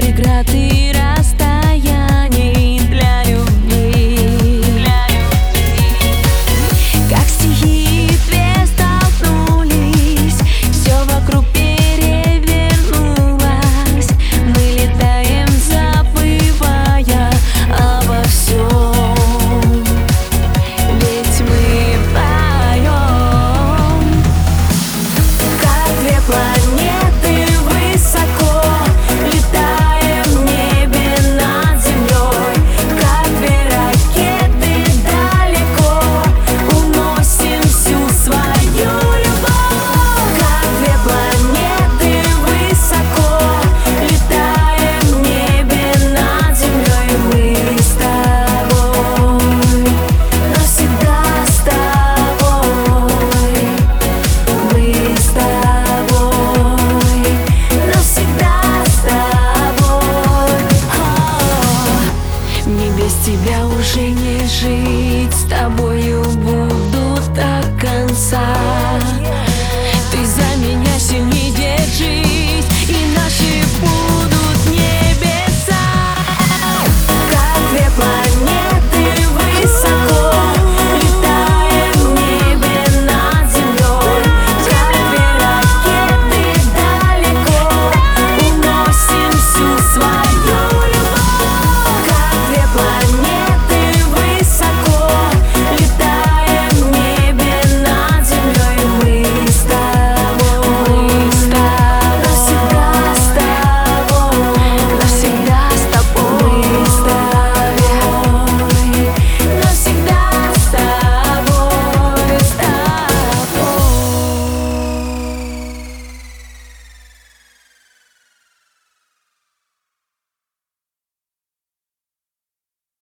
преград и раз. Не жить с тобою буду до конца.